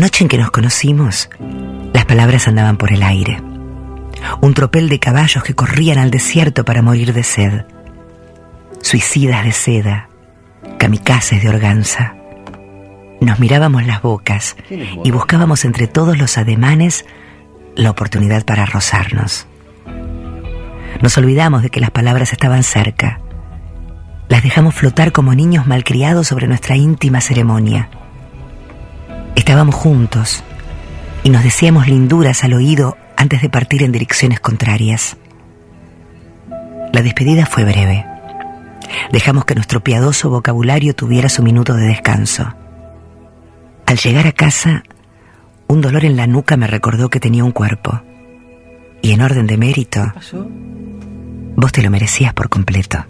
noche en que nos conocimos, las palabras andaban por el aire. Un tropel de caballos que corrían al desierto para morir de sed. Suicidas de seda, kamikazes de organza. Nos mirábamos las bocas y buscábamos entre todos los ademanes la oportunidad para rozarnos. Nos olvidamos de que las palabras estaban cerca. Las dejamos flotar como niños malcriados sobre nuestra íntima ceremonia. Estábamos juntos y nos decíamos linduras al oído antes de partir en direcciones contrarias. La despedida fue breve. Dejamos que nuestro piadoso vocabulario tuviera su minuto de descanso. Al llegar a casa, un dolor en la nuca me recordó que tenía un cuerpo. Y en orden de mérito, vos te lo merecías por completo.